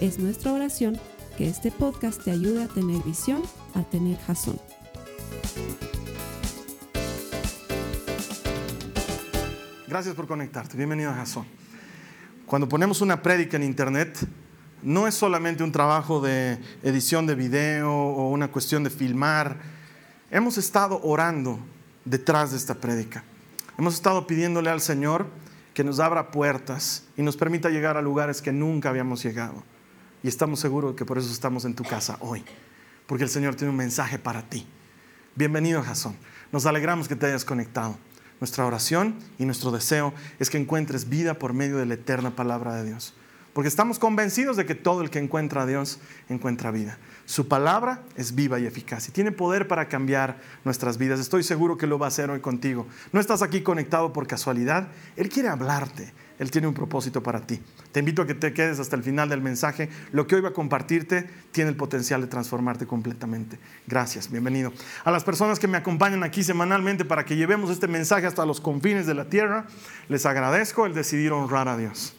Es nuestra oración que este podcast te ayude a tener visión, a tener jazón. Gracias por conectarte. Bienvenido a Jazón. Cuando ponemos una prédica en internet, no es solamente un trabajo de edición de video o una cuestión de filmar. Hemos estado orando detrás de esta prédica. Hemos estado pidiéndole al Señor que nos abra puertas y nos permita llegar a lugares que nunca habíamos llegado. Y estamos seguros que por eso estamos en tu casa hoy, porque el Señor tiene un mensaje para ti. Bienvenido, Jasón. Nos alegramos que te hayas conectado. Nuestra oración y nuestro deseo es que encuentres vida por medio de la eterna palabra de Dios. Porque estamos convencidos de que todo el que encuentra a Dios encuentra vida. Su palabra es viva y eficaz y tiene poder para cambiar nuestras vidas. Estoy seguro que lo va a hacer hoy contigo. No estás aquí conectado por casualidad. Él quiere hablarte. Él tiene un propósito para ti. Te invito a que te quedes hasta el final del mensaje. Lo que hoy va a compartirte tiene el potencial de transformarte completamente. Gracias, bienvenido. A las personas que me acompañan aquí semanalmente para que llevemos este mensaje hasta los confines de la tierra, les agradezco el decidir honrar a Dios.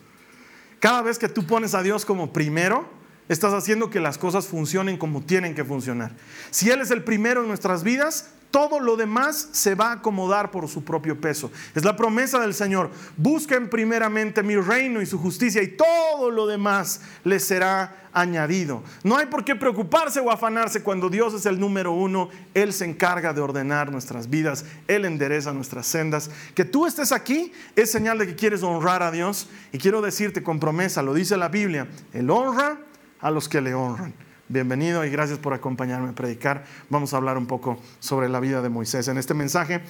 Cada vez que tú pones a Dios como primero, estás haciendo que las cosas funcionen como tienen que funcionar. Si Él es el primero en nuestras vidas, todo lo demás se va a acomodar por su propio peso. Es la promesa del Señor. Busquen primeramente mi reino y su justicia y todo lo demás les será añadido. No hay por qué preocuparse o afanarse cuando Dios es el número uno. Él se encarga de ordenar nuestras vidas. Él endereza nuestras sendas. Que tú estés aquí es señal de que quieres honrar a Dios. Y quiero decirte con promesa, lo dice la Biblia, Él honra a los que le honran. Bienvenido y gracias por acompañarme a predicar. Vamos a hablar un poco sobre la vida de Moisés en este mensaje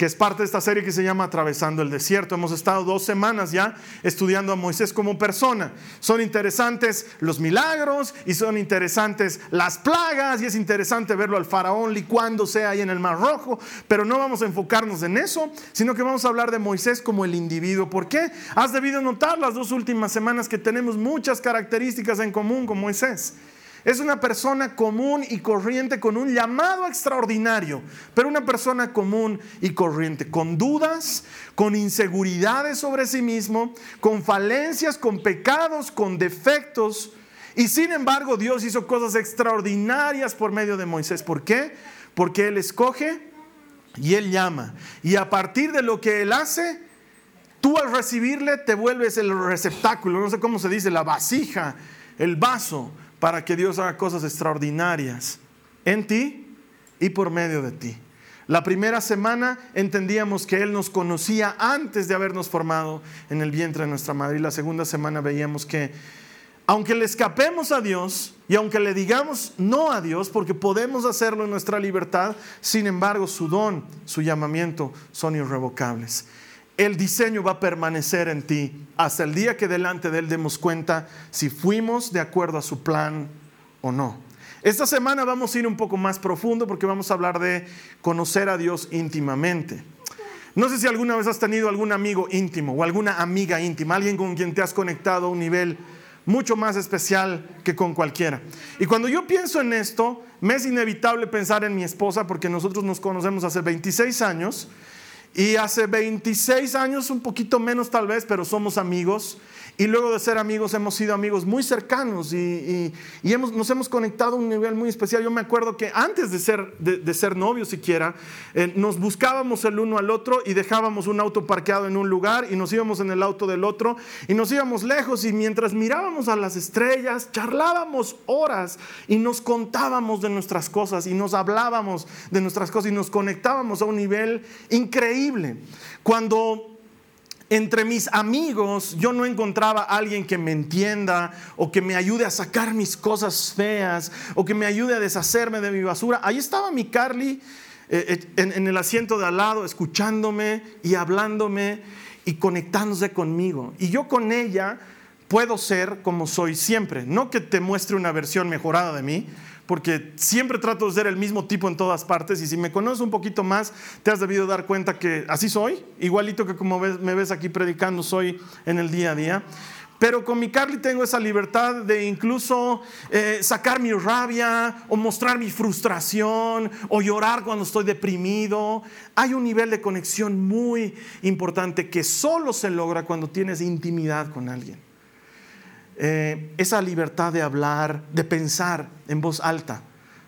que es parte de esta serie que se llama Atravesando el Desierto. Hemos estado dos semanas ya estudiando a Moisés como persona. Son interesantes los milagros y son interesantes las plagas y es interesante verlo al faraón licuándose ahí en el Mar Rojo, pero no vamos a enfocarnos en eso, sino que vamos a hablar de Moisés como el individuo. ¿Por qué? Has debido notar las dos últimas semanas que tenemos muchas características en común con Moisés. Es una persona común y corriente con un llamado extraordinario, pero una persona común y corriente, con dudas, con inseguridades sobre sí mismo, con falencias, con pecados, con defectos. Y sin embargo Dios hizo cosas extraordinarias por medio de Moisés. ¿Por qué? Porque Él escoge y Él llama. Y a partir de lo que Él hace, tú al recibirle te vuelves el receptáculo, no sé cómo se dice, la vasija, el vaso para que Dios haga cosas extraordinarias en ti y por medio de ti. La primera semana entendíamos que Él nos conocía antes de habernos formado en el vientre de nuestra madre. Y la segunda semana veíamos que aunque le escapemos a Dios y aunque le digamos no a Dios, porque podemos hacerlo en nuestra libertad, sin embargo su don, su llamamiento son irrevocables el diseño va a permanecer en ti hasta el día que delante de Él demos cuenta si fuimos de acuerdo a su plan o no. Esta semana vamos a ir un poco más profundo porque vamos a hablar de conocer a Dios íntimamente. No sé si alguna vez has tenido algún amigo íntimo o alguna amiga íntima, alguien con quien te has conectado a un nivel mucho más especial que con cualquiera. Y cuando yo pienso en esto, me es inevitable pensar en mi esposa porque nosotros nos conocemos hace 26 años y hace 26 años, un poquito menos tal vez, pero somos amigos. Y luego de ser amigos hemos sido amigos muy cercanos y, hemos, nos hemos conectado a un nivel muy especial. Yo me acuerdo que antes de ser, de, ser novios siquiera, eh, nos buscábamos el uno al otro y dejábamos un auto parqueado en un lugar y nos íbamos en el auto del otro y nos íbamos lejos y mientras mirábamos a las estrellas, charlábamos horas y nos contábamos de nuestras cosas y nos hablábamos de nuestras cosas y nos conectábamos a un nivel increíble. Cuando entre mis amigos yo no encontraba alguien que me entienda o que me ayude a sacar mis cosas feas o que me ayude a deshacerme de mi basura. Ahí estaba mi Carly eh, eh, en, el asiento de al lado, escuchándome y hablándome y conectándose conmigo. Y yo con ella puedo ser como soy siempre. No que te muestre una versión mejorada de mí, porque siempre trato de ser el mismo tipo en todas partes y si me conoces un poquito más, te has debido dar cuenta que así soy, igualito que como me ves aquí predicando, soy en el día a día. Pero con mi Carly tengo esa libertad de incluso eh, sacar mi rabia o mostrar mi frustración o llorar cuando estoy deprimido. Hay un nivel de conexión muy importante que solo se logra cuando tienes intimidad con alguien. Eh, esa libertad de hablar, de pensar en voz alta,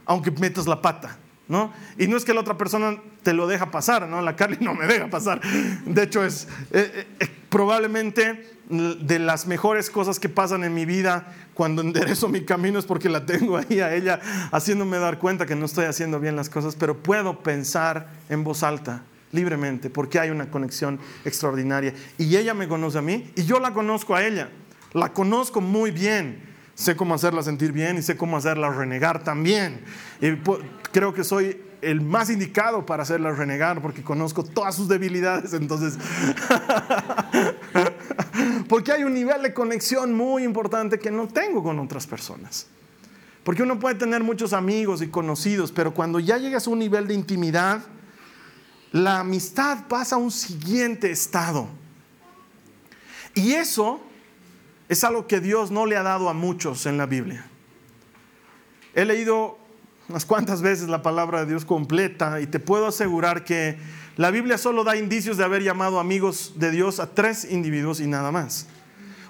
aunque metas la pata. ¿no? Y no es que la otra persona te lo deja pasar, ¿no? La Carly no me deja pasar. De hecho, es eh, eh, probablemente de las mejores cosas que pasan en mi vida cuando enderezo mi camino es porque la tengo ahí a ella haciéndome dar cuenta que no estoy haciendo bien las cosas, pero puedo pensar en voz alta libremente porque hay una conexión extraordinaria. Y ella me conoce a mí y yo la conozco a ella. La conozco muy bien. Sé cómo hacerla sentir bien y sé cómo hacerla renegar también. Creo que soy el más indicado para hacerla renegar porque conozco todas sus debilidades. Entonces, porque hay un nivel de conexión muy importante que no tengo con otras personas. Porque uno puede tener muchos amigos y conocidos, pero cuando ya llegas a un nivel de intimidad, la amistad pasa a un siguiente estado. Y eso es algo que Dios no le ha dado a muchos en la Biblia. He leído unas cuantas veces la palabra de Dios completa y te puedo asegurar que la Biblia solo da indicios de haber llamado amigos de Dios a tres individuos y nada más.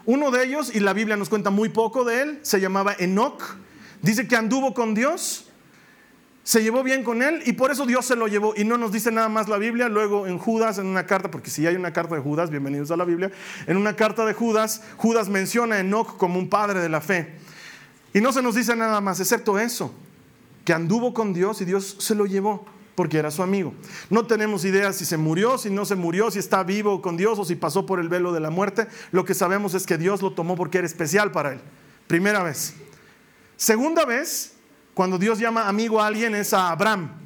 Uno de ellos, y la Biblia nos cuenta muy poco de él, se llamaba Enoch. Dice que anduvo con Dios se llevó bien con él y por eso Dios se lo llevó. Y no nos dice nada más la Biblia. Luego en Judas, en una carta, porque si hay una carta de Judas, bienvenidos a la Biblia, en una carta de Judas, Judas menciona a Enoch como un padre de la fe. Y no se nos dice nada más, excepto eso, que anduvo con Dios y Dios se lo llevó porque era su amigo. No tenemos idea si se murió, si no se murió, si está vivo con Dios o si pasó por el velo de la muerte. Lo que sabemos es que Dios lo tomó porque era especial para él. Primera vez. Segunda vez, cuando Dios llama amigo a alguien es a Abraham.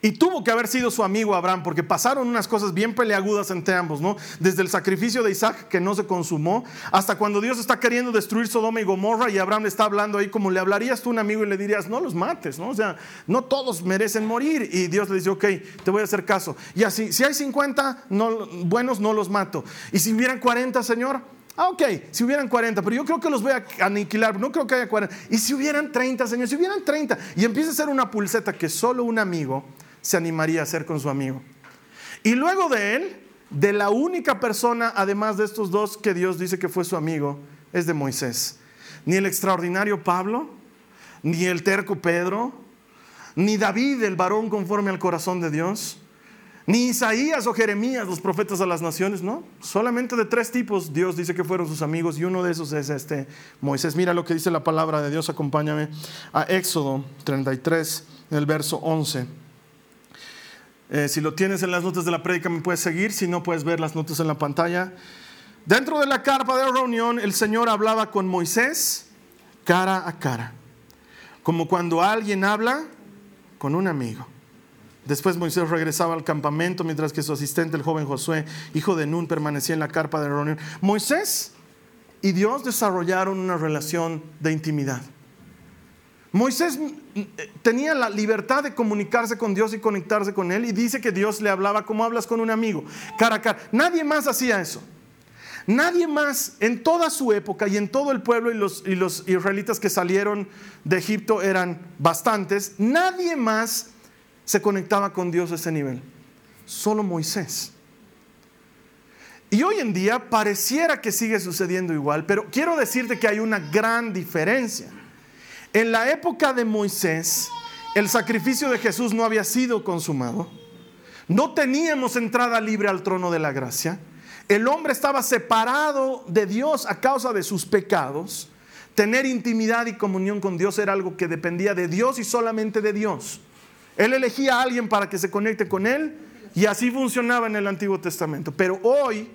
Y tuvo que haber sido su amigo Abraham, porque pasaron unas cosas bien peleagudas entre ambos, ¿no? Desde el sacrificio de Isaac que no se consumó, hasta cuando Dios está queriendo destruir Sodoma y Gomorra y Abraham le está hablando ahí como le hablarías tú a un amigo y le dirías, no los mates, ¿no? O sea, no todos merecen morir. Y Dios le dice, ok, te voy a hacer caso. Y así, si hay 50 no, buenos, no los mato. Y si hubieran 40, Señor, Ah, ok, si hubieran 40, pero yo creo que los voy a aniquilar, no creo que haya 40. Y si hubieran 30, señor, si hubieran 30, y empieza a ser una pulseta que solo un amigo se animaría a hacer con su amigo. Y luego de él, de la única persona, además de estos dos, que Dios dice que fue su amigo, es de Moisés. Ni el extraordinario Pablo, ni el terco Pedro, ni David, el varón conforme al corazón de Dios, ni Isaías o Jeremías, los profetas a las naciones, no. Solamente de tres tipos Dios dice que fueron sus amigos y uno de esos es este Moisés. Mira lo que dice la palabra de Dios, acompáñame a Éxodo 33, en el verso 11. Eh, si lo tienes en las notas de la prédica me puedes seguir, si no puedes ver las notas en la pantalla. Dentro de la carpa de reunión el Señor hablaba con Moisés cara a cara, como cuando alguien habla con un amigo. Después Moisés regresaba al campamento mientras que su asistente, el joven Josué, hijo de Nun, permanecía en la carpa de reunión. Moisés y Dios desarrollaron una relación de intimidad. Moisés mm, tenía la libertad de comunicarse con Dios y conectarse con Él y dice que Dios le hablaba como hablas con un amigo, cara a cara. Nadie más hacía eso. Nadie más en toda su época y en todo el pueblo y los, y los israelitas que salieron de Egipto eran bastantes, nadie más se conectaba con Dios a ese nivel. Solo Moisés. Y hoy en día pareciera que sigue sucediendo igual, pero quiero decirte que hay una gran diferencia. En la época de Moisés, el sacrificio de Jesús no había sido consumado. No teníamos entrada libre al trono de la gracia. El hombre estaba separado de Dios a causa de sus pecados. Tener intimidad y comunión con Dios era algo que dependía de Dios y solamente de Dios. Él elegía a alguien para que se conecte con él y así funcionaba en el Antiguo Testamento. Pero hoy,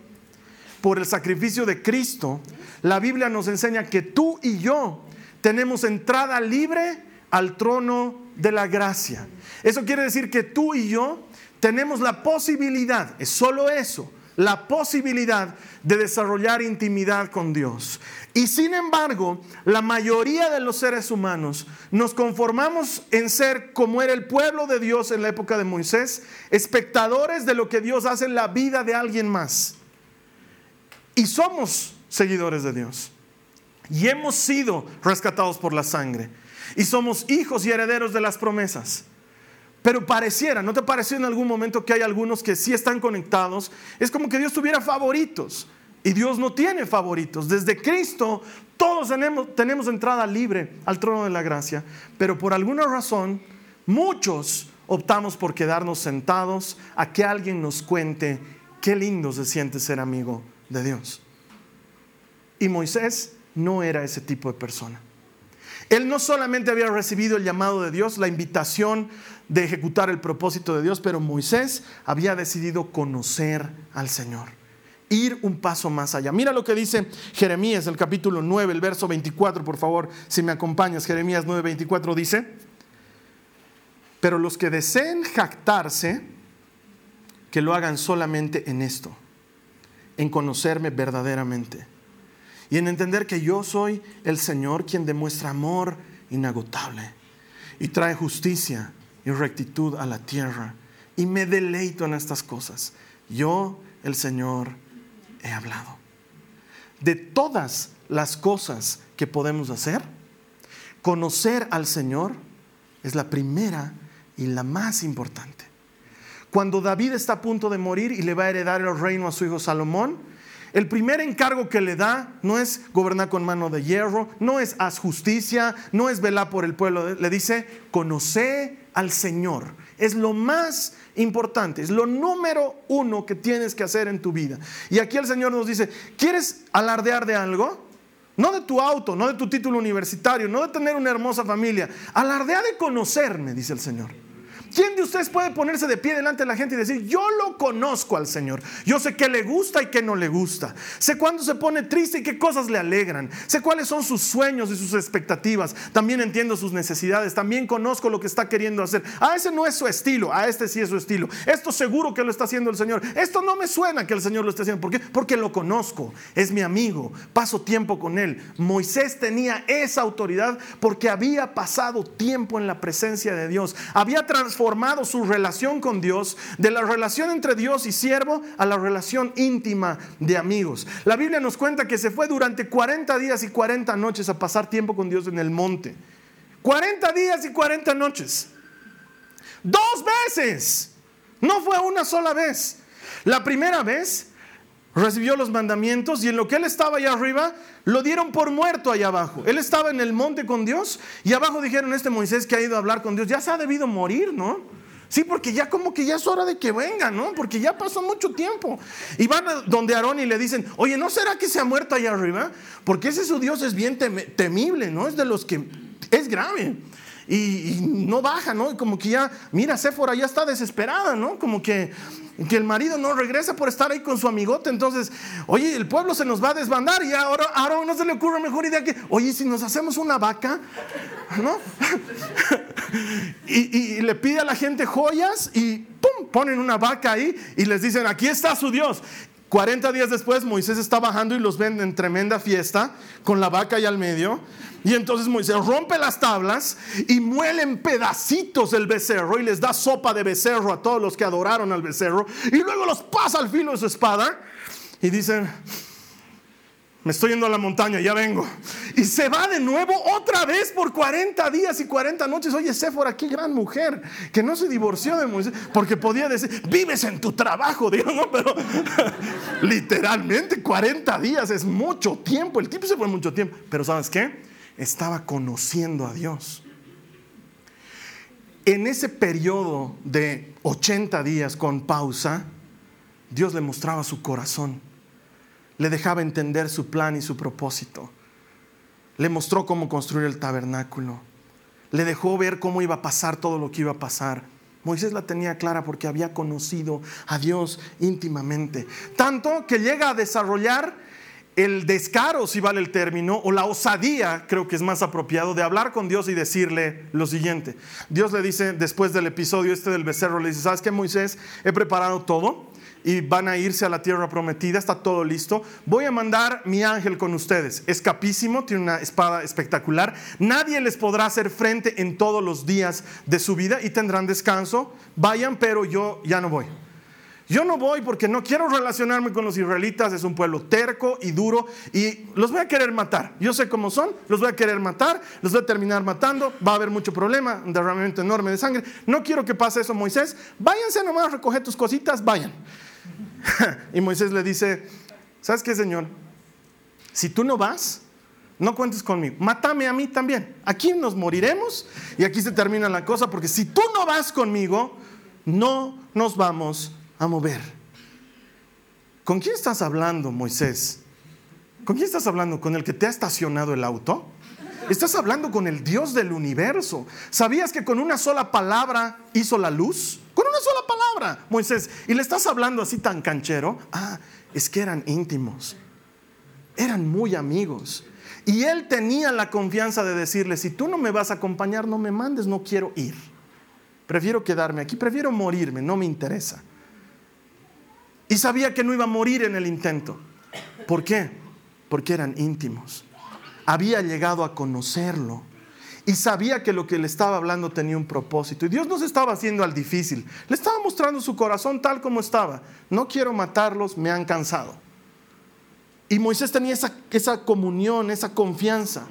por el sacrificio de Cristo, la Biblia nos enseña que tú y yo tenemos entrada libre al trono de la gracia. Eso quiere decir que tú y yo tenemos la posibilidad, es solo eso, la posibilidad de desarrollar intimidad con Dios. Y sin embargo, la mayoría de los seres humanos nos conformamos en ser como era el pueblo de Dios en la época de Moisés, espectadores de lo que Dios hace en la vida de alguien más. Y somos seguidores de Dios. Y hemos sido rescatados por la sangre. Y somos hijos y herederos de las promesas. Pero pareciera, ¿no te pareció en algún momento que hay algunos que sí están conectados? Es como que Dios tuviera favoritos. Y Dios no tiene favoritos. Desde Cristo todos tenemos, tenemos entrada libre al trono de la gracia. Pero por alguna razón, muchos optamos por quedarnos sentados a que alguien nos cuente qué lindo se siente ser amigo de Dios. Y Moisés no era ese tipo de persona. Él no solamente había recibido el llamado de Dios, la invitación de ejecutar el propósito de Dios, pero Moisés había decidido conocer al Señor, ir un paso más allá. Mira lo que dice Jeremías, el capítulo 9, el verso 24, por favor, si me acompañas, Jeremías 9, 24 dice, pero los que deseen jactarse, que lo hagan solamente en esto, en conocerme verdaderamente y en entender que yo soy el Señor quien demuestra amor inagotable y trae justicia y rectitud a la tierra. Y me deleito en estas cosas. Yo, el Señor, he hablado. De todas las cosas que podemos hacer, conocer al Señor es la primera y la más importante. Cuando David está a punto de morir y le va a heredar el reino a su hijo Salomón, el primer encargo que le da no es gobernar con mano de hierro, no es haz justicia, no es velar por el pueblo. Le dice, conoce al Señor. Es lo más importante, es lo número uno que tienes que hacer en tu vida. Y aquí el Señor nos dice, ¿quieres alardear de algo? No de tu auto, no de tu título universitario, no de tener una hermosa familia. Alardea de conocerme, dice el Señor. ¿Quién de ustedes puede ponerse de pie delante de la gente y decir, yo lo conozco al Señor? Yo sé qué le gusta y qué no le gusta. Sé cuándo se pone triste y qué cosas le alegran. Sé cuáles son sus sueños y sus expectativas. También entiendo sus necesidades. También conozco lo que está queriendo hacer. A ese no es su estilo, a este sí es su estilo. Esto seguro que lo está haciendo el Señor. Esto no me suena que el Señor lo esté haciendo. ¿Por qué? Porque lo conozco. Es mi amigo. Paso tiempo con él. Moisés tenía esa autoridad porque había pasado tiempo en la presencia de Dios. Había transformado formado su relación con Dios, de la relación entre Dios y siervo a la relación íntima de amigos. La Biblia nos cuenta que se fue durante 40 días y 40 noches a pasar tiempo con Dios en el monte. 40 días y 40 noches. Dos veces. No fue una sola vez. La primera vez recibió los mandamientos y en lo que él estaba allá arriba, lo dieron por muerto allá abajo. Él estaba en el monte con Dios y abajo dijeron, este Moisés que ha ido a hablar con Dios, ya se ha debido morir, ¿no? Sí, porque ya como que ya es hora de que venga, ¿no? Porque ya pasó mucho tiempo. Y van donde Aarón y le dicen, oye, ¿no será que se ha muerto allá arriba? Porque ese su Dios es bien temible, ¿no? Es de los que es grave. Y, no baja, ¿no? Y como que ya, mira, Séfora ya está desesperada, ¿no? Como que que el marido no regresa por estar ahí con su amigote. Entonces, oye, el pueblo se nos va a desbandar y ahora, ahora no se le ocurre mejor idea que, oye, si nos hacemos una vaca, ¿no? y, le pide a la gente joyas y ¡pum! ponen una vaca ahí y les dicen, aquí está su Dios. 40 días después Moisés está bajando y los ven en tremenda fiesta con la vaca ahí al medio. Y entonces Moisés rompe las tablas y muele en pedacitos el becerro y les da sopa de becerro a todos los que adoraron al becerro. Y luego los pasa al filo de su espada y dicen, me estoy yendo a la montaña, ya vengo. Y se va de nuevo otra vez por 40 días y 40 noches. Oye, Séfora, qué gran mujer, que no se divorció de Moisés, porque podía decir, vives en tu trabajo, Dios, no, pero literalmente 40 días es mucho tiempo. El tipo se fue mucho tiempo, pero ¿sabes qué? Estaba conociendo a Dios. En ese periodo de 80 días con pausa, Dios le mostraba su corazón le dejaba entender su plan y su propósito. Le mostró cómo construir el tabernáculo. Le dejó ver cómo iba a pasar todo lo que iba a pasar. Moisés la tenía clara porque había conocido a Dios íntimamente. Tanto que llega a desarrollar el descaro, si vale el término, o la osadía, creo que es más apropiado, de hablar con Dios y decirle lo siguiente. Dios le dice, después del episodio este del becerro, le dice, ¿sabes qué, Moisés? He preparado todo y van a irse a la tierra prometida, está todo listo. Voy a mandar mi ángel con ustedes. Es capísimo, tiene una espada espectacular. Nadie les podrá hacer frente en todos los días de su vida y tendrán descanso. Vayan, pero yo ya no voy. Yo no voy porque no quiero relacionarme con los israelitas, es un pueblo terco y duro y los voy a querer matar. Yo sé cómo son, los voy a querer matar, los voy a terminar matando, va a haber mucho problema, un derramamiento enorme de sangre. No quiero que pase eso, Moisés. Váyanse nomás recoger tus cositas, vayan. y Moisés le dice, ¿sabes qué, Señor? Si tú no vas, no cuentes conmigo. Mátame a mí también. Aquí nos moriremos y aquí se termina la cosa porque si tú no vas conmigo, no nos vamos a mover. ¿Con quién estás hablando, Moisés? ¿Con quién estás hablando? ¿Con el que te ha estacionado el auto? Estás hablando con el Dios del universo. ¿Sabías que con una sola palabra hizo la luz? Con una sola palabra, Moisés. Y le estás hablando así tan canchero. Ah, es que eran íntimos. Eran muy amigos. Y él tenía la confianza de decirle, si tú no me vas a acompañar, no me mandes, no quiero ir. Prefiero quedarme aquí, prefiero morirme, no me interesa. Y sabía que no iba a morir en el intento. ¿Por qué? Porque eran íntimos. Había llegado a conocerlo. Y sabía que lo que le estaba hablando tenía un propósito. Y Dios no se estaba haciendo al difícil. Le estaba mostrando su corazón tal como estaba. No quiero matarlos, me han cansado. Y Moisés tenía esa, esa comunión, esa confianza.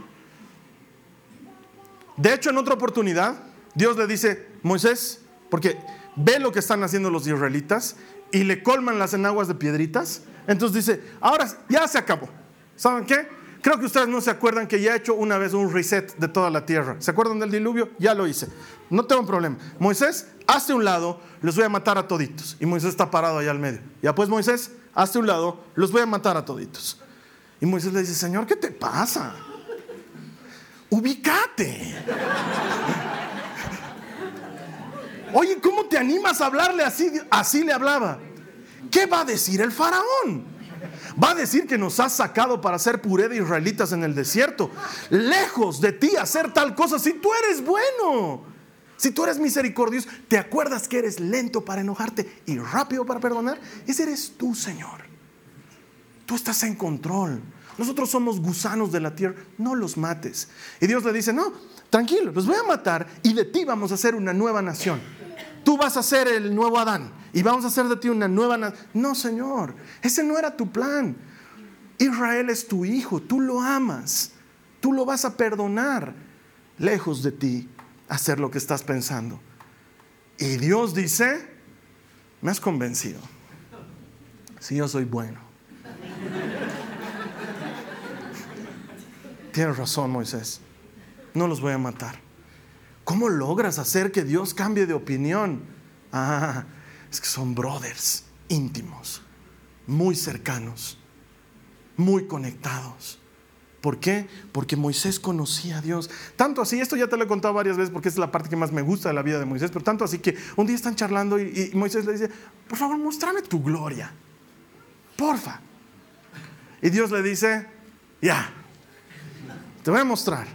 De hecho, en otra oportunidad, Dios le dice, Moisés, porque ve lo que están haciendo los israelitas y le colman las enaguas de piedritas. Entonces dice, ahora ya se acabó. ¿Saben qué? Creo que ustedes no se acuerdan que ya he hecho una vez un reset de toda la tierra. ¿Se acuerdan del diluvio? Ya lo hice. No tengo problema. Moisés, hazte un lado, los voy a matar a toditos. Y Moisés está parado allá al medio. Ya pues Moisés, hazte un lado, los voy a matar a toditos. Y Moisés le dice, Señor, ¿qué te pasa? Ubícate. Oye, ¿cómo te animas a hablarle así? Así le hablaba. ¿Qué va a decir el faraón? Va a decir que nos has sacado para hacer puré de israelitas en el desierto. Lejos de ti hacer tal cosa si tú eres bueno. Si tú eres misericordioso, ¿te acuerdas que eres lento para enojarte y rápido para perdonar? Ese eres tú, Señor. Tú estás en control. Nosotros somos gusanos de la tierra, no los mates. Y Dios le dice, no, tranquilo, los voy a matar y de ti vamos a hacer una nueva nación tú vas a ser el nuevo Adán y vamos a hacer de ti una nueva. No, Señor, ese no era tu plan. Israel es tu hijo, tú lo amas, tú lo vas a perdonar, lejos de ti hacer lo que estás pensando. Y Dios dice, me has convencido, si yo soy bueno. Tienes razón, Moisés, no los voy a matar. ¿Cómo logras hacer que Dios cambie de opinión? Ah, es que son brothers íntimos, muy cercanos, muy conectados. ¿Por qué? Porque Moisés conocía a Dios. Tanto así, esto ya te lo he contado varias veces porque es la parte que más me gusta de la vida de Moisés, pero tanto así que un día están charlando y, y Moisés le dice, por favor, muéstrame tu gloria. Porfa. Y Dios le dice, ya, te voy a mostrar,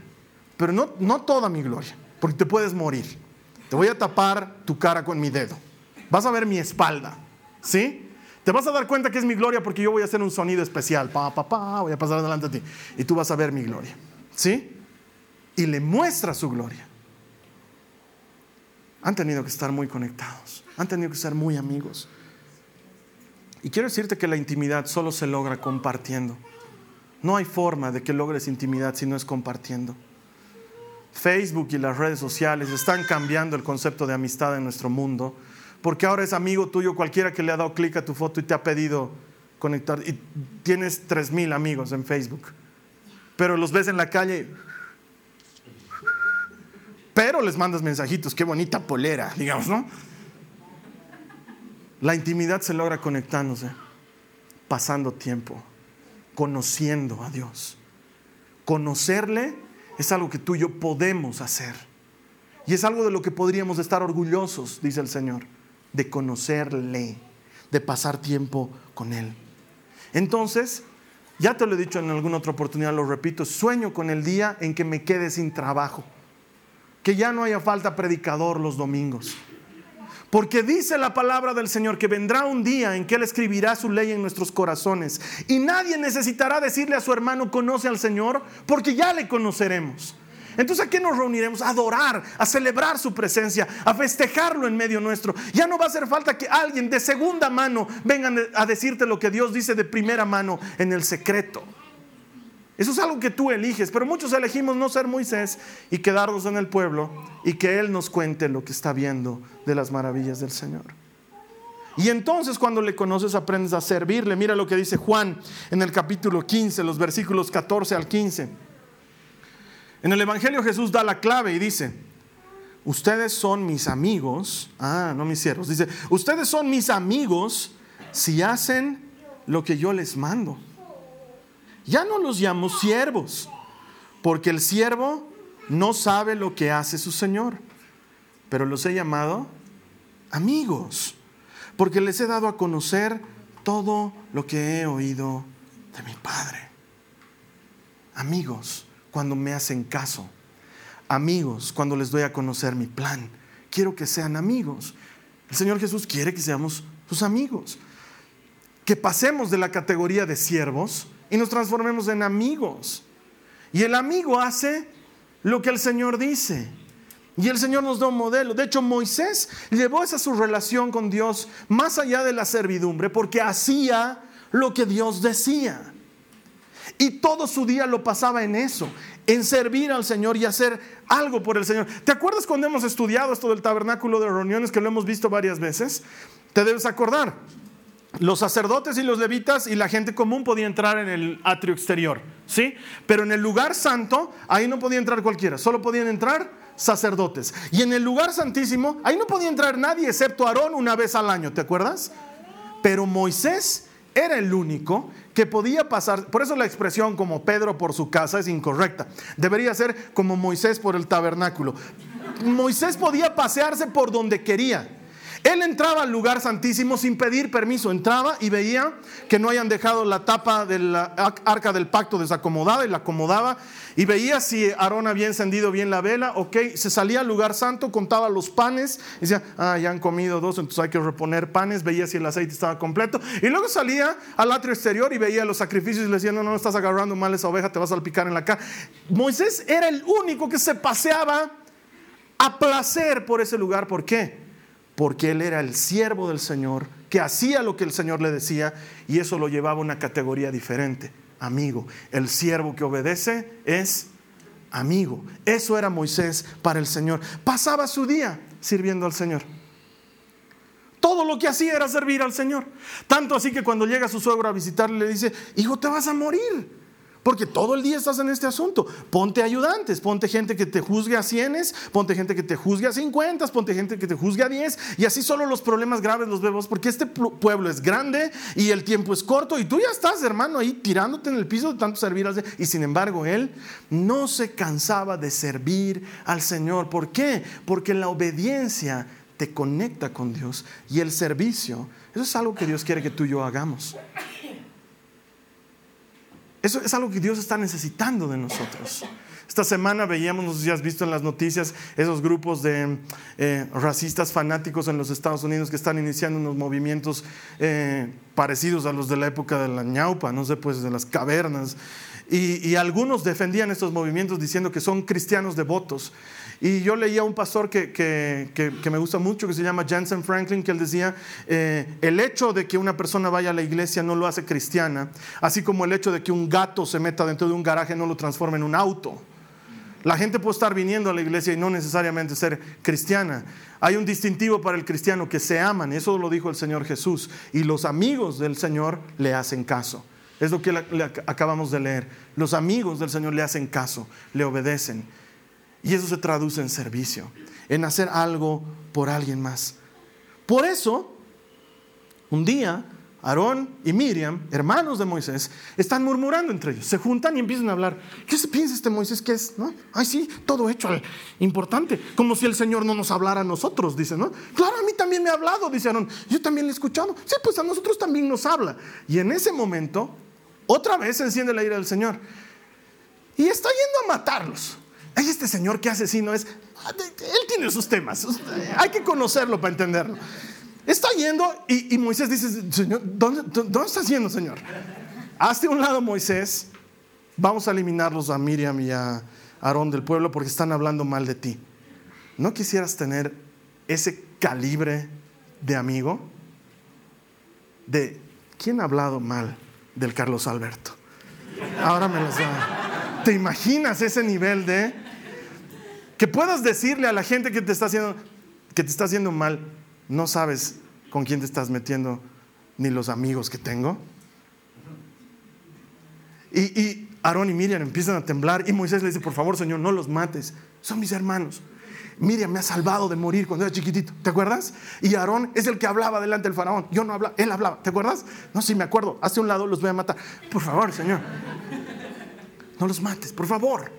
pero no, no toda mi gloria porque te puedes morir. Te voy a tapar tu cara con mi dedo. Vas a ver mi espalda, ¿sí? Te vas a dar cuenta que es mi gloria porque yo voy a hacer un sonido especial. Pa, pa, pa, voy a pasar adelante de ti. Y tú vas a ver mi gloria, ¿sí? Y le muestra su gloria. Han tenido que estar muy conectados. Han tenido que ser muy amigos. Y quiero decirte que la intimidad solo se logra compartiendo. No hay forma de que logres intimidad si no es compartiendo. Facebook y las redes sociales están cambiando el concepto de amistad en nuestro mundo, porque ahora es amigo tuyo cualquiera que le ha dado clic a tu foto y te ha pedido conectar, y tienes 3.000 amigos en Facebook, pero los ves en la calle, pero les mandas mensajitos, qué bonita polera, digamos, ¿no? La intimidad se logra conectándose, pasando tiempo, conociendo a Dios. Conocerle es algo que tú y yo podemos hacer. Y es algo de lo que podríamos estar orgullosos, dice el Señor, de conocerle, de pasar tiempo con Él. Entonces, ya te lo he dicho en alguna otra oportunidad, lo repito, sueño con el día en que me quede sin trabajo, que ya no haya falta predicador los domingos. Porque dice la palabra del Señor que vendrá un día en que Él escribirá su ley en nuestros corazones. Y nadie necesitará decirle a su hermano, conoce al Señor, porque ya le conoceremos. Entonces, ¿a qué nos reuniremos? A adorar, a celebrar su presencia, a festejarlo en medio nuestro. Ya no va a hacer falta que alguien de segunda mano venga a decirte lo que Dios dice de primera mano en el secreto. Eso es algo que tú eliges, pero muchos elegimos no ser Moisés y quedarnos en el pueblo y que Él nos cuente lo que está viendo de las maravillas del Señor. Y entonces cuando le conoces aprendes a servirle. Mira lo que dice Juan en el capítulo 15, los versículos 14 al 15. En el Evangelio Jesús da la clave y dice, ustedes son mis amigos, ah, no mis siervos, dice, ustedes son mis amigos si hacen lo que yo les mando. Ya no los llamo siervos, porque el siervo no sabe lo que hace su Señor, pero los he llamado amigos, porque les he dado a conocer todo lo que he oído de mi Padre. Amigos, cuando me hacen caso. Amigos, cuando les doy a conocer mi plan. Quiero que sean amigos. El Señor Jesús quiere que seamos sus amigos. Que pasemos de la categoría de siervos y nos transformemos en amigos. Y el amigo hace lo que el Señor dice. Y el Señor nos da un modelo. De hecho, Moisés llevó esa su relación con Dios más allá de la servidumbre porque hacía lo que Dios decía. Y todo su día lo pasaba en eso, en servir al Señor y hacer algo por el Señor. ¿Te acuerdas cuando hemos estudiado esto del tabernáculo de reuniones que lo hemos visto varias veces? Te debes acordar. Los sacerdotes y los levitas y la gente común podía entrar en el atrio exterior, ¿sí? Pero en el lugar santo, ahí no podía entrar cualquiera, solo podían entrar sacerdotes. Y en el lugar santísimo, ahí no podía entrar nadie excepto Aarón una vez al año, ¿te acuerdas? Pero Moisés era el único que podía pasar, por eso la expresión como Pedro por su casa es incorrecta. Debería ser como Moisés por el tabernáculo. Moisés podía pasearse por donde quería. Él entraba al lugar santísimo sin pedir permiso, entraba y veía que no hayan dejado la tapa del arca del pacto desacomodada y la acomodaba. Y veía si Aarón había encendido bien la vela, ok, se salía al lugar santo, contaba los panes, y decía, ah, ya han comido dos, entonces hay que reponer panes, veía si el aceite estaba completo. Y luego salía al atrio exterior y veía los sacrificios y le decía, no, no, estás agarrando mal esa oveja, te vas a salpicar en la cara. Moisés era el único que se paseaba a placer por ese lugar, ¿por qué? Porque él era el siervo del Señor, que hacía lo que el Señor le decía y eso lo llevaba a una categoría diferente, amigo. El siervo que obedece es amigo. Eso era Moisés para el Señor. Pasaba su día sirviendo al Señor. Todo lo que hacía era servir al Señor. Tanto así que cuando llega su suegro a visitarle le dice, hijo, te vas a morir. Porque todo el día estás en este asunto. Ponte ayudantes, ponte gente que te juzgue a cienes, ponte gente que te juzgue a cincuentas, ponte gente que te juzgue a diez. Y así solo los problemas graves los vemos. Porque este pueblo es grande y el tiempo es corto. Y tú ya estás, hermano, ahí tirándote en el piso de tanto servir. Y sin embargo, él no se cansaba de servir al Señor. ¿Por qué? Porque la obediencia te conecta con Dios. Y el servicio, eso es algo que Dios quiere que tú y yo hagamos. Eso es algo que Dios está necesitando de nosotros. Esta semana veíamos, no sé si has visto en las noticias, esos grupos de eh, racistas fanáticos en los Estados Unidos que están iniciando unos movimientos eh, parecidos a los de la época de la ñaupa, no sé, pues de las cavernas. Y, y algunos defendían estos movimientos diciendo que son cristianos devotos. Y yo leía a un pastor que, que, que, me gusta mucho, que se llama Jensen Franklin, que él decía, eh, el hecho de que una persona vaya a la iglesia no lo hace cristiana, así como el hecho de que un gato se meta dentro de un garaje no lo transforma en un auto. La gente puede estar viniendo a la iglesia y no necesariamente ser cristiana. Hay un distintivo para el cristiano que se aman, eso lo dijo el Señor Jesús, y los amigos del Señor le hacen caso. Es lo que acabamos de leer. Los amigos del Señor le hacen caso, le obedecen. Y eso se traduce en servicio, en hacer algo por alguien más. Por eso, un día, Aarón y Miriam, hermanos de Moisés, están murmurando entre ellos. Se juntan y empiezan a hablar. ¿Qué se piensa este Moisés que es? Ay, sí, todo hecho importante. Como si el Señor no nos hablara a nosotros, dice, ¿no? Claro, a mí también me ha hablado, dice Aarón. Yo también le he escuchado. Sí, pues a nosotros también nos habla. Y en ese momento, otra vez se enciende la ira del Señor. Y está yendo a matarlos. Hay este señor que hace no es, él tiene sus temas, hay que conocerlo para entenderlo. Está yendo y, Moisés dice, Señor, ¿dónde, ¿dónde estás yendo, Señor? Hazte un lado, Moisés, vamos a eliminarlos a Miriam y a Aarón del pueblo porque están hablando mal de ti. ¿No quisieras tener ese calibre de amigo? De, ¿quién ha hablado mal del Carlos Alberto? Ahora me los da. ¿Te imaginas ese nivel de que puedas decirle a la gente que te está haciendo que te está haciendo mal, no sabes con quién te estás metiendo ni los amigos que tengo? Y, Aarón y Miriam empiezan a temblar y Moisés le dice, por favor, Señor, no los mates, son mis hermanos. Miriam me ha salvado de morir cuando era chiquitito, ¿te acuerdas? Y Aarón es el que hablaba delante del faraón, yo no hablaba, él hablaba, ¿te acuerdas? No, sí, me acuerdo, hace un lado los voy a matar. Por favor, Señor, no los mates, por favor.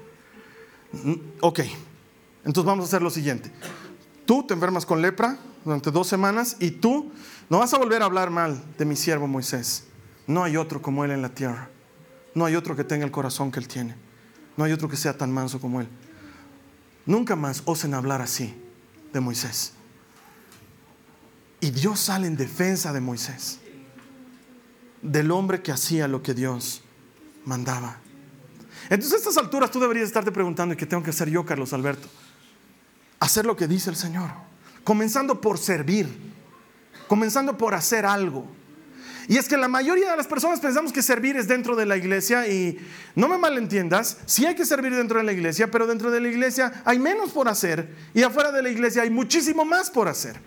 Mm, ok, entonces vamos a hacer lo siguiente. Tú te enfermas con lepra durante dos semanas y tú no vas a volver a hablar mal de mi siervo Moisés. No hay otro como él en la tierra. No hay otro que tenga el corazón que él tiene. No hay otro que sea tan manso como él. Nunca más osen hablar así de Moisés. Y Dios sale en defensa de Moisés, del hombre que hacía lo que Dios mandaba. Entonces a estas alturas tú deberías estarte preguntando, ¿y qué tengo que hacer yo, Carlos Alberto? Hacer lo que dice el Señor, comenzando por servir, comenzando por hacer algo. Y es que la mayoría de las personas pensamos que servir es dentro de la iglesia y no me malentiendas, sí hay que servir dentro de la iglesia, pero dentro de la iglesia hay menos por hacer y afuera de la iglesia hay muchísimo más por hacer.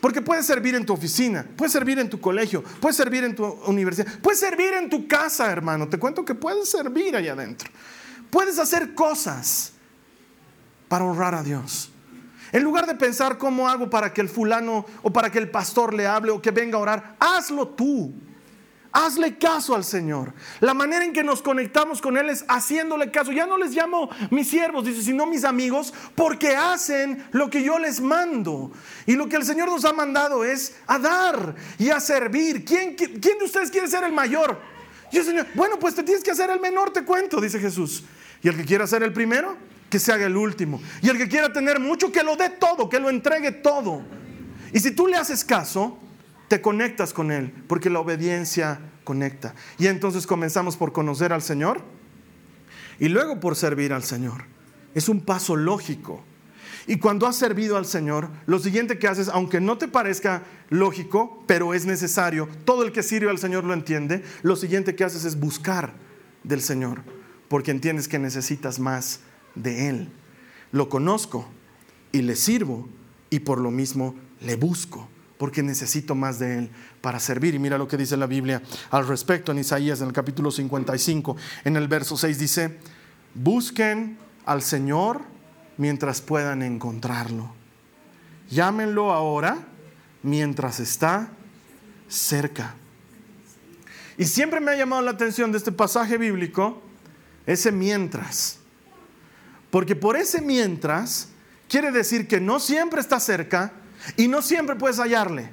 Porque puedes servir en tu oficina, puedes servir en tu colegio, puedes servir en tu universidad, puedes servir en tu casa, hermano. Te cuento que puedes servir allá adentro. Puedes hacer cosas para honrar a Dios. En lugar de pensar cómo hago para que el fulano o para que el pastor le hable o que venga a orar, hazlo tú. Hazle caso al Señor. La manera en que nos conectamos con Él es haciéndole caso. Ya no les llamo mis siervos, dice, sino mis amigos, porque hacen lo que yo les mando. Y lo que el Señor nos ha mandado es a dar y a servir. ¿Quién, quién de ustedes quiere ser el mayor? Yo, Señor, bueno, pues te tienes que hacer el menor, te cuento, dice Jesús. Y el que quiera ser el primero, que se haga el último. Y el que quiera tener mucho, que lo dé todo, que lo entregue todo. Y si tú le haces caso, te conectas con Él, porque la obediencia conecta. Y entonces comenzamos por conocer al Señor y luego por servir al Señor. Es un paso lógico. Y cuando has servido al Señor, lo siguiente que haces, aunque no te parezca lógico, pero es necesario, todo el que sirve al Señor lo entiende, lo siguiente que haces es buscar del Señor, porque entiendes que necesitas más de Él. Lo conozco y le sirvo y por lo mismo le busco porque necesito más de Él para servir. Y mira lo que dice la Biblia al respecto en Isaías, en el capítulo 55, en el verso 6 dice, busquen al Señor mientras puedan encontrarlo. Llámenlo ahora mientras está cerca. Y siempre me ha llamado la atención de este pasaje bíblico ese mientras. Porque por ese mientras quiere decir que no siempre está cerca, y no siempre puedes hallarle.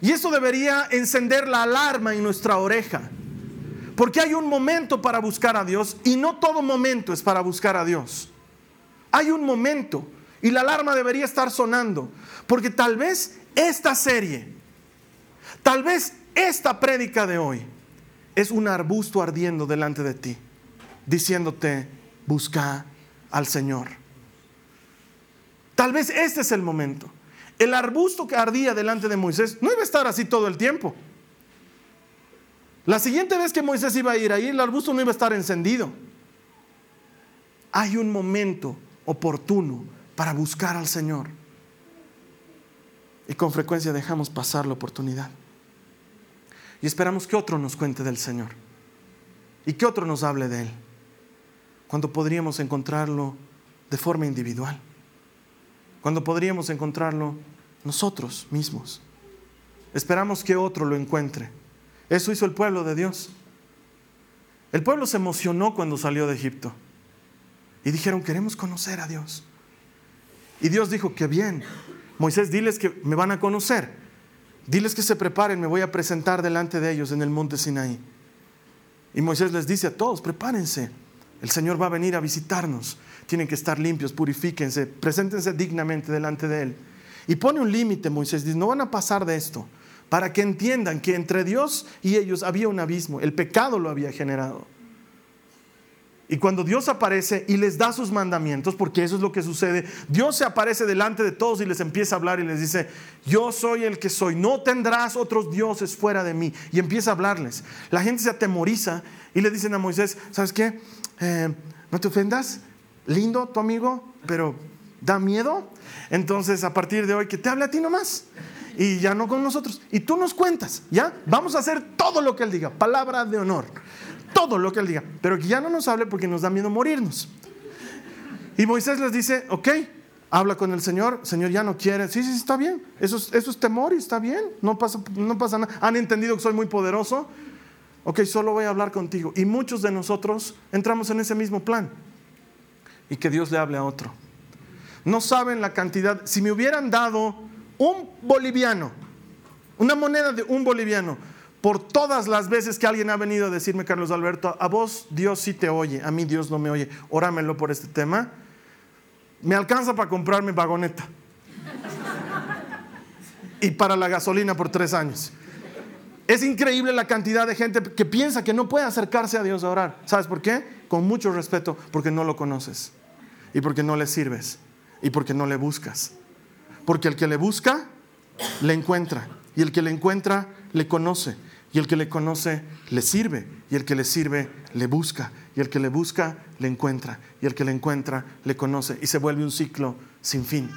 Y eso debería encender la alarma en nuestra oreja. Porque hay un momento para buscar a Dios y no todo momento es para buscar a Dios. Hay un momento y la alarma debería estar sonando. Porque tal vez esta serie, tal vez esta prédica de hoy es un arbusto ardiendo delante de ti, diciéndote, busca al Señor. Tal vez este es el momento. El arbusto que ardía delante de Moisés no iba a estar así todo el tiempo. La siguiente vez que Moisés iba a ir ahí, el arbusto no iba a estar encendido. Hay un momento oportuno para buscar al Señor. Y con frecuencia dejamos pasar la oportunidad. Y esperamos que otro nos cuente del Señor. Y que otro nos hable de Él. Cuando podríamos encontrarlo de forma individual cuando podríamos encontrarlo nosotros mismos. Esperamos que otro lo encuentre. Eso hizo el pueblo de Dios. El pueblo se emocionó cuando salió de Egipto y dijeron, queremos conocer a Dios. Y Dios dijo, que bien, Moisés, diles que me van a conocer. Diles que se preparen, me voy a presentar delante de ellos en el monte Sinaí. Y Moisés les dice a todos, prepárense, el Señor va a venir a visitarnos. tienen que estar limpios, purifíquense, preséntense dignamente delante de Él. Y pone un límite, Moisés, dice, no van a pasar de esto, para que entiendan que entre Dios y ellos había un abismo, el pecado lo había generado. Y cuando Dios aparece y les da sus mandamientos, porque eso es lo que sucede, Dios se aparece delante de todos y les empieza a hablar y les dice, yo soy el que soy, no tendrás otros dioses fuera de mí. Y empieza a hablarles. La gente se atemoriza y le dicen a Moisés, ¿sabes qué? Eh, no te ofendas, lindo tu amigo, pero da miedo. Entonces a partir de hoy que te hable a ti nomás y ya no con nosotros. Y tú nos cuentas, ¿ya? Vamos a hacer todo lo que él diga, palabra de honor todo lo que él diga, pero que ya no nos hable porque nos da miedo morirnos. Y Moisés les dice, ok, habla con el Señor, Señor ya no quiere, sí, sí, está bien, eso es, eso es temor y está bien, no pasa, no pasa nada. Han entendido que soy muy poderoso, ok, solo voy a hablar contigo. Y muchos de nosotros entramos en ese mismo plan y que Dios le hable a otro. No saben la cantidad, si me hubieran dado un boliviano, una moneda de un boliviano, por todas las veces que alguien ha venido a decirme, Carlos Alberto, a vos Dios sí te oye, a mí Dios no me oye, orámelo por este tema, me alcanza para comprarme vagoneta y para la gasolina por tres años. Es increíble la cantidad de gente que piensa que no puede acercarse a Dios a orar. ¿Sabes por qué? Con mucho respeto, porque no lo conoces y porque no le sirves y porque no le buscas. Porque el que le busca, le encuentra y el que le encuentra, le conoce y el que le conoce le sirve, y el que le sirve le busca, y el que le busca le encuentra, y el que le encuentra le conoce, y se vuelve un ciclo sin fin.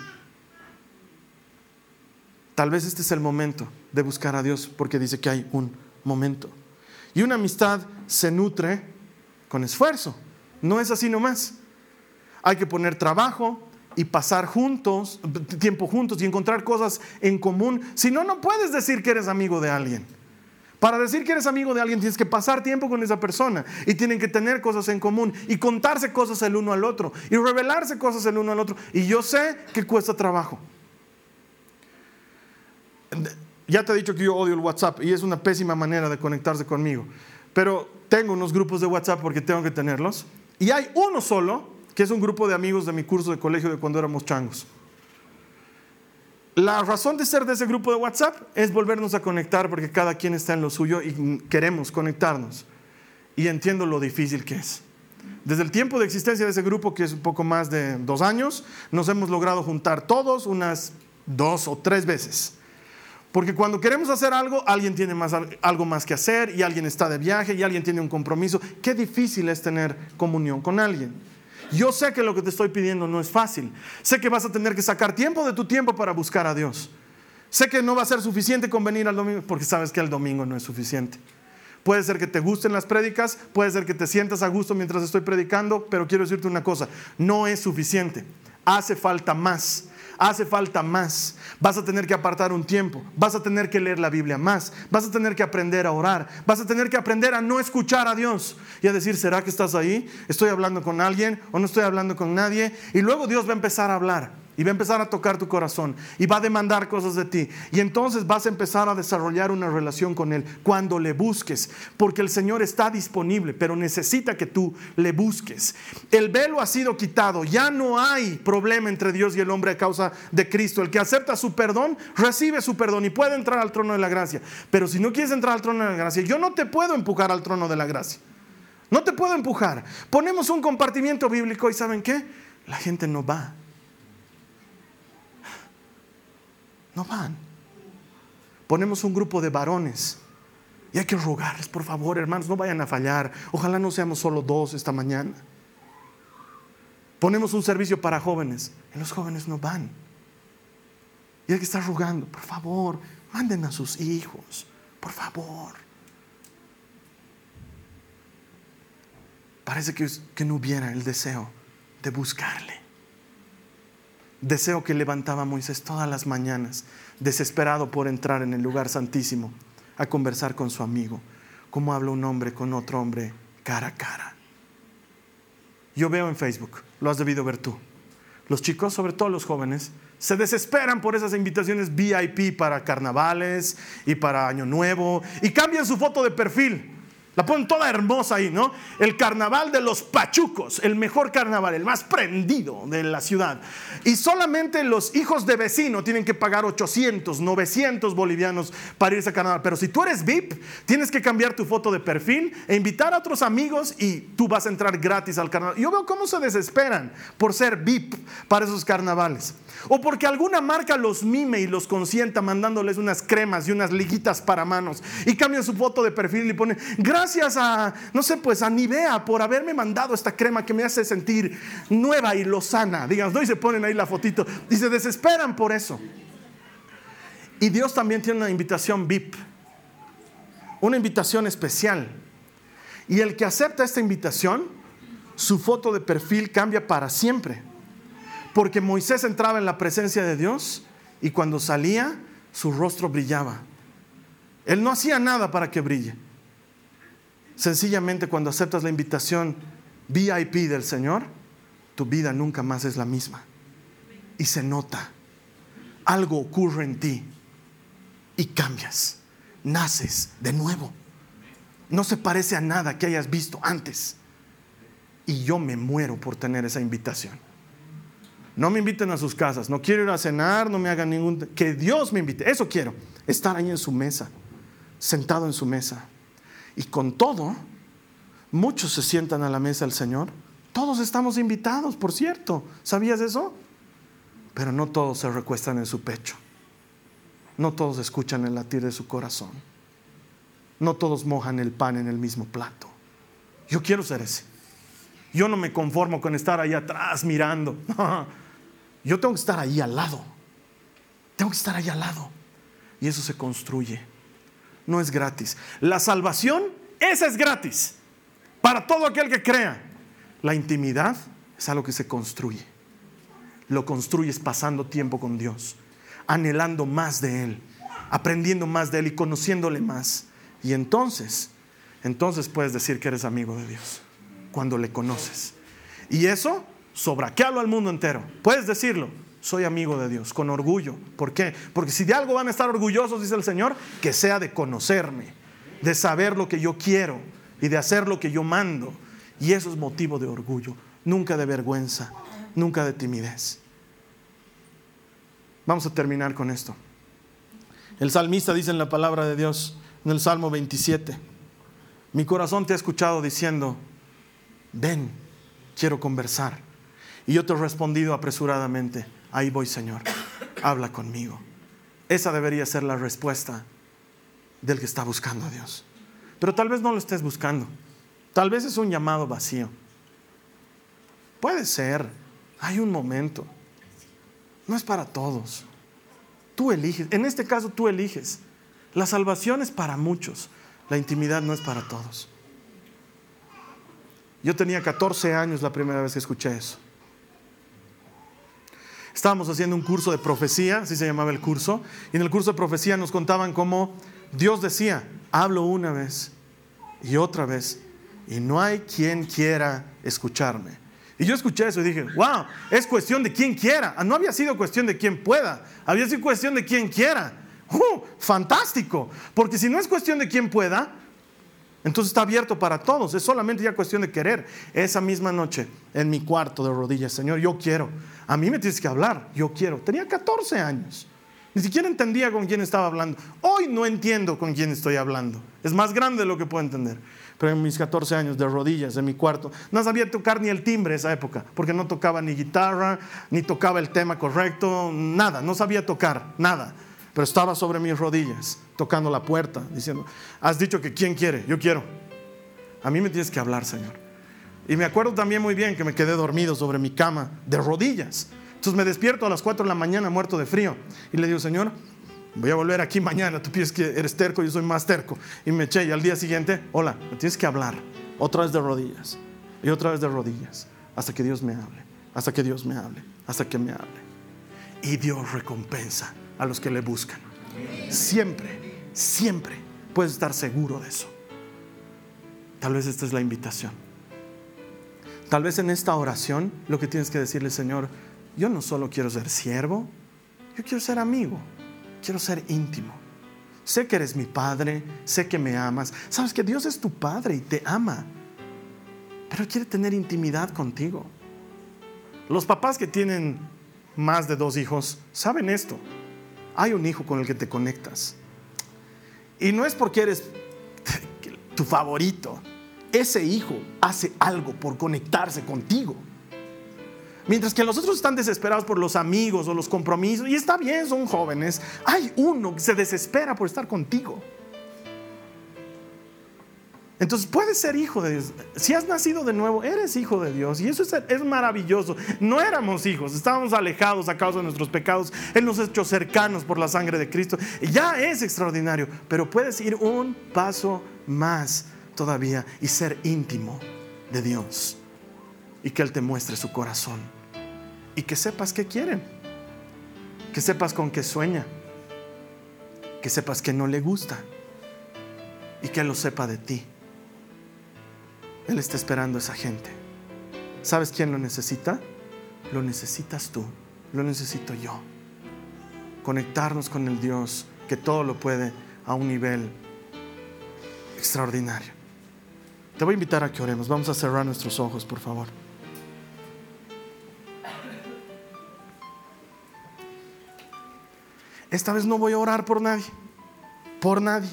Tal vez este es el momento de buscar a Dios, porque dice que hay un momento. Y una amistad se nutre con esfuerzo, no es así nomás. Hay que poner trabajo, y pasar juntos, tiempo juntos y encontrar cosas en común. Si no, no puedes decir que eres amigo de alguien. Para decir que eres amigo de alguien tienes que pasar tiempo con esa persona y tienen que tener cosas en común y contarse cosas el uno al otro y revelarse cosas el uno al otro. Y yo sé que cuesta trabajo. Ya te he dicho que yo odio el WhatsApp y es una pésima manera de conectarse conmigo. Pero tengo unos grupos de WhatsApp porque tengo que tenerlos. Y hay uno solo, que es un grupo de amigos de mi curso de colegio de cuando éramos changos. La razón de ser de ese grupo de WhatsApp es volvernos a conectar porque cada quien está en lo suyo y queremos conectarnos. Y entiendo lo difícil que es. Desde el tiempo de existencia de ese grupo, que es un poco más de dos años, nos hemos logrado juntar todos unas dos o tres veces. Porque cuando queremos hacer algo, alguien tiene más, algo más que hacer y alguien está de viaje y alguien tiene un compromiso. Qué difícil es tener comunión con alguien. Yo sé que lo que te estoy pidiendo no es fácil. Sé que vas a tener que sacar tiempo de tu tiempo para buscar a Dios. Sé que no va a ser suficiente con venir al domingo, porque sabes que el domingo no es suficiente. Puede ser que te gusten las prédicas, puede ser que te sientas a gusto mientras estoy predicando, pero quiero decirte una cosa, no es suficiente. Hace falta más hace falta más. Vas a tener que apartar un tiempo, vas a tener que leer la Biblia más, vas a tener que aprender a orar, vas a tener que aprender a no escuchar a Dios y a decir, ¿será que estás ahí? ¿Estoy hablando con alguien o no estoy hablando con nadie? Y luego Dios va a empezar a hablar y va a empezar a tocar tu corazón y va a demandar cosas de ti. Y entonces vas a empezar a desarrollar una relación con Él cuando le busques, porque el Señor está disponible, pero necesita que tú le busques. El velo ha sido quitado, ya no hay problema entre Dios y el hombre a causa de Cristo. El que acepta su perdón, recibe su perdón y puede entrar al trono de la gracia. Pero si no quieres entrar al trono de la gracia, yo no te puedo empujar al trono de la gracia. No te puedo empujar. Ponemos un compartimiento bíblico y ¿saben qué? La gente no va. No van. Ponemos un grupo de varones y hay que rogarles, por favor, hermanos, no vayan a fallar. Ojalá no seamos solo dos esta mañana. Ponemos un servicio para jóvenes y los jóvenes no van. Y hay que estar rogando, por favor, manden a sus hijos, por favor. Parece que, que no hubiera el deseo de buscarle. Deseo que levantaba Moisés todas las mañanas, desesperado por entrar en el lugar santísimo, a conversar con su amigo, como habla un hombre con otro hombre cara a cara. Yo veo en Facebook, lo has debido ver tú, los chicos, sobre todo los jóvenes, se desesperan por esas invitaciones VIP para carnavales y para Año Nuevo y cambian su foto de perfil La ponen toda hermosa ahí, ¿no? El carnaval de los pachucos, el mejor carnaval, el más prendido de la ciudad. Y solamente los hijos de vecino tienen que pagar 800, 900 bolivianos para irse a carnaval. Pero si tú eres VIP, tienes que cambiar tu foto de perfil e invitar a otros amigos y tú vas a entrar gratis al carnaval. Yo veo cómo se desesperan por ser VIP para esos carnavales. O porque alguna marca los mime y los consienta mandándoles unas cremas y unas liguitas para manos. Y cambian su foto de perfil y ponen, gracias a, no sé, pues a Nivea por haberme mandado esta crema que me hace sentir nueva y lozana. Digamos, ¿no? Y se ponen ahí la fotito. Y se desesperan por eso. Y Dios también tiene una invitación VIP. Una invitación especial. Y el que acepta esta invitación, su foto de perfil cambia para siempre. Porque Moisés entraba en la presencia de Dios y cuando salía su rostro brillaba. Él no hacía nada para que brille. Sencillamente cuando aceptas la invitación VIP del Señor, tu vida nunca más es la misma. Y se nota. Algo ocurre en ti y cambias. Naces de nuevo. No se parece a nada que hayas visto antes. Y yo me muero por tener esa invitación. No me inviten a sus casas, no quiero ir a cenar, no me hagan ningún... Que Dios me invite, eso quiero, estar ahí en su mesa, sentado en su mesa. Y con todo, muchos se sientan a la mesa del Señor. Todos estamos invitados, por cierto. ¿Sabías eso? Pero no todos se recuestan en su pecho. No todos escuchan el latir de su corazón. No todos mojan el pan en el mismo plato. Yo quiero ser ese. Yo no me conformo con estar ahí atrás mirando. Yo tengo que estar ahí al lado. Tengo que estar ahí al lado. Y eso se construye. No es gratis. La salvación, esa es gratis. Para todo aquel que crea. La intimidad es algo que se construye. Lo construyes pasando tiempo con Dios. Anhelando más de Él. Aprendiendo más de Él y conociéndole más. Y entonces, entonces puedes decir que eres amigo de Dios. Cuando le conoces. Y eso sobraquealo al mundo entero. Puedes decirlo, soy amigo de Dios, con orgullo. ¿Por qué? Porque si de algo van a estar orgullosos, dice el Señor, que sea de conocerme, de saber lo que yo quiero y de hacer lo que yo mando. Y eso es motivo de orgullo, nunca de vergüenza, nunca de timidez. Vamos a terminar con esto. El salmista dice en la palabra de Dios, en el Salmo 27, mi corazón te ha escuchado diciendo, ven, quiero conversar. Y yo te he respondido apresuradamente, ahí voy Señor, habla conmigo. Esa debería ser la respuesta del que está buscando a Dios. Pero tal vez no lo estés buscando. Tal vez es un llamado vacío. Puede ser. Hay un momento. No es para todos. Tú eliges. En este caso tú eliges. La salvación es para muchos. La intimidad no es para todos. Yo tenía 14 años la primera vez que escuché eso. Estábamos haciendo un curso de profecía, así se llamaba el curso, y en el curso de profecía nos contaban cómo Dios decía, hablo una vez y otra vez, y no hay quien quiera escucharme. Y yo escuché eso y dije, wow, es cuestión de quien quiera. Ah, no había sido cuestión de quien pueda, había sido cuestión de quien quiera. ¡Uh! fantástico, porque si no es cuestión de quien pueda, entonces está abierto para todos, es solamente ya cuestión de querer. Esa misma noche, en mi cuarto de rodillas, Señor, yo quiero. A mí me tienes que hablar, yo quiero. Tenía 14 años. Ni siquiera entendía con quién estaba hablando. Hoy no entiendo con quién estoy hablando. Es más grande de lo que puedo entender. Pero en mis 14 años de rodillas, en mi cuarto, no sabía tocar ni el timbre esa época, porque no tocaba ni guitarra, ni tocaba el tema correcto, nada, no sabía tocar, nada pero estaba sobre mis rodillas, tocando la puerta, diciendo, has dicho que quién quiere, yo quiero. A mí me tienes que hablar, Señor. Y me acuerdo también muy bien que me quedé dormido sobre mi cama, de rodillas. Entonces me despierto a las 4 de la mañana muerto de frío y le digo, Señor, voy a volver aquí mañana, tú piensas que eres terco, yo soy más terco. Y me eché y al día siguiente, hola, me tienes que hablar, otra vez de rodillas y otra vez de rodillas, hasta que Dios me hable, hasta que Dios me hable, hasta que me hable. Y Dios recompensa a los que le buscan. Siempre, siempre puedes estar seguro de eso. Tal vez esta es la invitación. Tal vez en esta oración lo que tienes que decirle, Señor, yo no solo quiero ser siervo, yo quiero ser amigo, quiero ser íntimo. sé que eres mi padre, sé que me amas. Sabes que Dios es tu padre y te ama, pero quiere tener intimidad contigo. Los papás que tienen más de dos hijos saben esto. Hay un hijo con el que te conectas. Y no es porque eres tu favorito. Ese hijo hace algo por conectarse contigo. Mientras que los otros están desesperados por los amigos o los compromisos, y está bien, son jóvenes, hay uno que se desespera por estar contigo. Entonces puedes ser hijo de Dios. Si has nacido de nuevo, eres hijo de Dios. Y eso es, maravilloso. No éramos hijos, estábamos alejados a causa de nuestros pecados. Él nos hecho cercanos por la sangre de Cristo. ya es extraordinario. Pero puedes ir un paso más todavía y ser íntimo de Dios. Y que Él te muestre su corazón. Y que sepas qué quiere. Que sepas con qué sueña. Que sepas que no le gusta. Y que Él lo sepa de ti. Él está esperando a esa gente. ¿Sabes quién lo necesita? Lo necesitas tú, lo necesito yo. Conectarnos con el Dios que todo lo puede a un nivel extraordinario. Te voy a invitar a que oremos. Vamos a cerrar nuestros ojos, por favor. Esta vez no voy a orar por nadie, por nadie.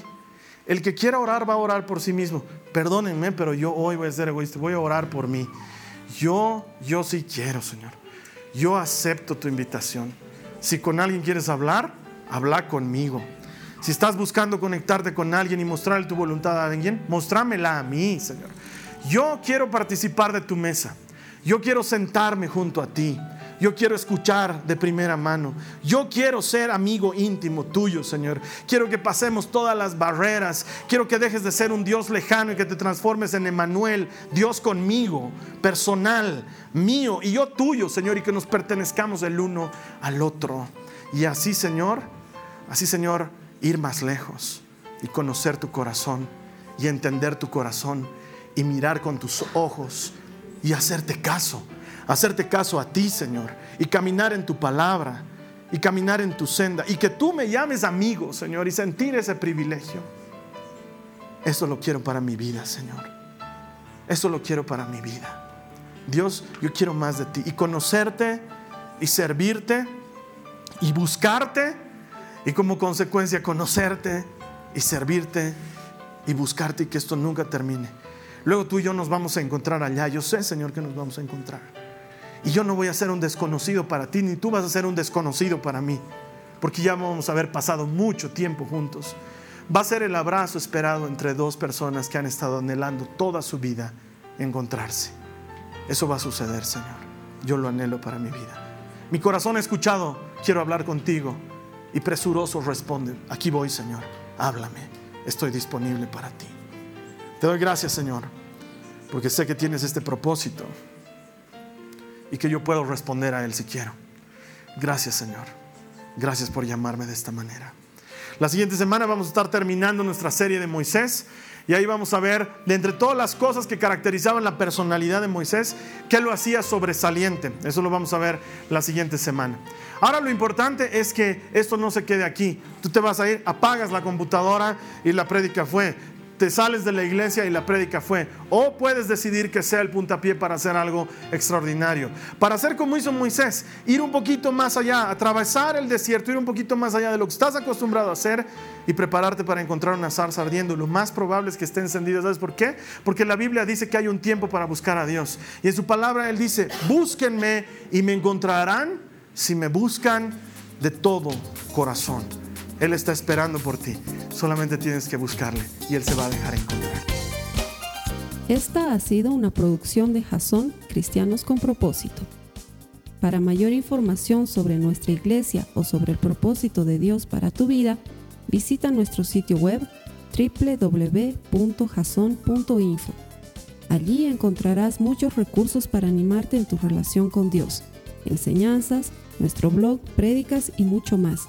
El que quiera orar va a orar por sí mismo. Perdónenme, pero yo hoy voy a ser egoísta, voy a orar por mí. Yo, yo sí quiero, Señor. Yo acepto tu invitación. Si con alguien quieres hablar, habla conmigo. Si estás buscando conectarte con alguien y mostrarle tu voluntad a alguien, mostrámela a mí, Señor. Yo quiero participar de tu mesa. Yo quiero sentarme junto a ti. Yo quiero escuchar de primera mano. Yo quiero ser amigo íntimo tuyo, Señor. Quiero que pasemos todas las barreras. Quiero que dejes de ser un Dios lejano y que te transformes en Emanuel, Dios conmigo, personal, mío y yo tuyo, Señor, y que nos pertenezcamos el uno al otro. Y así, Señor, así, Señor, ir más lejos y conocer tu corazón y entender tu corazón y mirar con tus ojos y hacerte caso hacerte caso a ti, Señor, y caminar en tu palabra, y caminar en tu senda, y que tú me llames amigo, Señor, y sentir ese privilegio. Eso lo quiero para mi vida, Señor. Eso lo quiero para mi vida. Dios, yo quiero más de ti y conocerte y servirte y buscarte y como consecuencia conocerte y servirte y buscarte y que esto nunca termine. Luego tú y yo nos vamos a encontrar allá. Yo sé, Señor, que nos vamos a encontrar. Y yo no voy a ser un desconocido para ti, ni tú vas a ser un desconocido para mí, porque ya vamos a haber pasado mucho tiempo juntos. Va a ser el abrazo esperado entre dos personas que han estado anhelando toda su vida encontrarse. Eso va a suceder, Señor. Yo lo anhelo para mi vida. Mi corazón ha escuchado, quiero hablar contigo. Y presuroso responde, aquí voy, Señor, háblame, estoy disponible para ti. Te doy gracias, Señor, porque sé que tienes este propósito y que yo puedo responder a Él si quiero. Gracias Señor. Gracias por llamarme de esta manera. La siguiente semana vamos a estar terminando nuestra serie de Moisés y ahí vamos a ver de entre todas las cosas que caracterizaban la personalidad de Moisés, qué lo hacía sobresaliente. Eso lo vamos a ver la siguiente semana. Ahora lo importante es que esto no se quede aquí. Tú te vas a ir, apagas la computadora y la prédica fue te sales de la iglesia y la prédica fue. O puedes decidir que sea el puntapié para hacer algo extraordinario. Para hacer como hizo Moisés, ir un poquito más allá, atravesar el desierto, ir un poquito más allá de lo que estás acostumbrado a hacer y prepararte para encontrar una zarza ardiendo. Lo más probable es que esté encendida. ¿Sabes por qué? Porque la Biblia dice que hay un tiempo para buscar a Dios. Y en su palabra Él dice, búsquenme y me encontrarán si me buscan de todo corazón. Él está esperando por ti. Solamente tienes que buscarle y Él se va a dejar encontrar. Esta ha sido una producción de Jason Cristianos con Propósito. Para mayor información sobre nuestra iglesia o sobre el propósito de Dios para tu vida, visita nuestro sitio web www.jason.info. Allí encontrarás muchos recursos para animarte en tu relación con Dios, enseñanzas, nuestro blog, prédicas y mucho más.